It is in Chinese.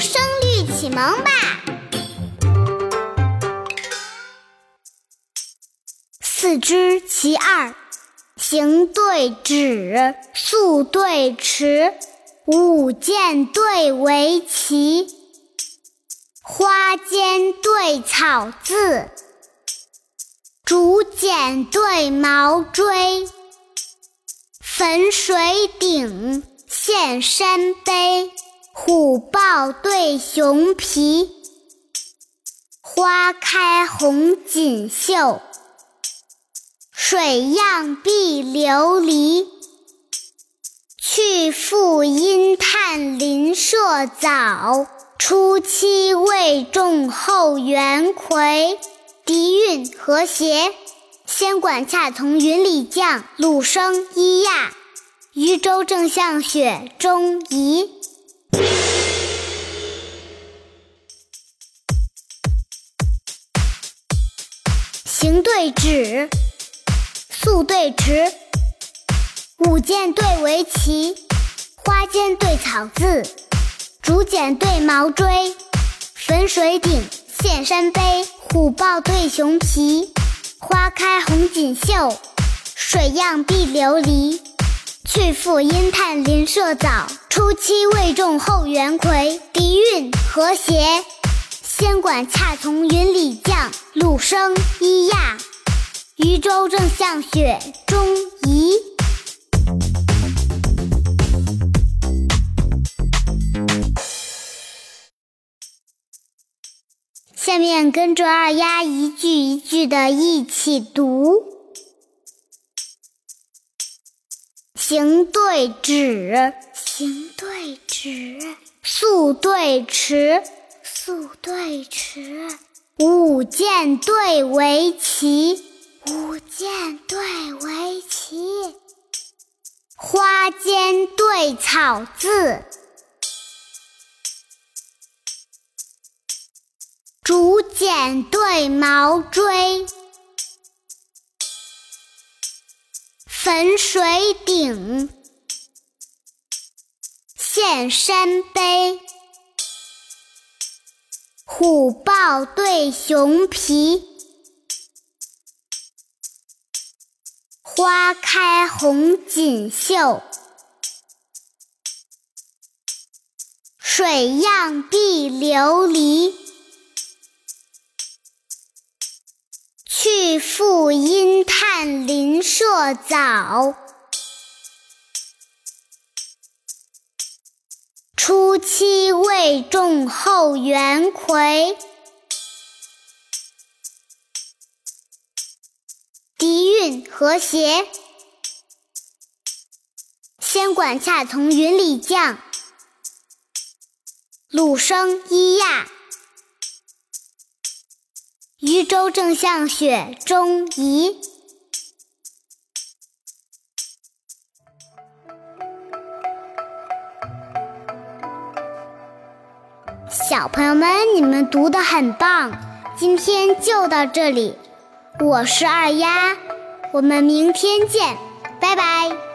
声律启蒙吧。四之其二，行对止，速对迟，舞剑对围棋，花间对草字，竹简对毛锥，汾水鼎，现山碑。虎豹对熊皮，花开红锦绣，水漾碧琉璃。去复因探林舍早，初期未种后园葵。笛韵和谐，仙管恰从云里降，鲁声依亚，渔舟正向雪中移。行对止，素对迟，舞剑对围棋，花间对草字，竹简对毛锥，汾水鼎，现山碑，虎豹对熊皮，花开红锦绣，水漾碧琉璃。去复阴探林舍早，初期未种后园葵。笛韵和谐，仙管恰从云里降，鲁声咿呀，渔舟正向雪中移。下面跟着二丫一句一句的一起读。行对止，行对止；速对迟，速对迟；舞剑对围棋，舞剑对围棋；花间对草字，竹简对毛锥。汾水鼎，现山碑。虎豹对熊皮，花开红锦绣。水漾碧琉璃。去复阴探林舍早，初期未种后园葵。笛韵和谐，仙管恰从云里降，鲁声依亚。渔舟正向雪中移。小朋友们，你们读的很棒，今天就到这里。我是二丫，我们明天见，拜拜。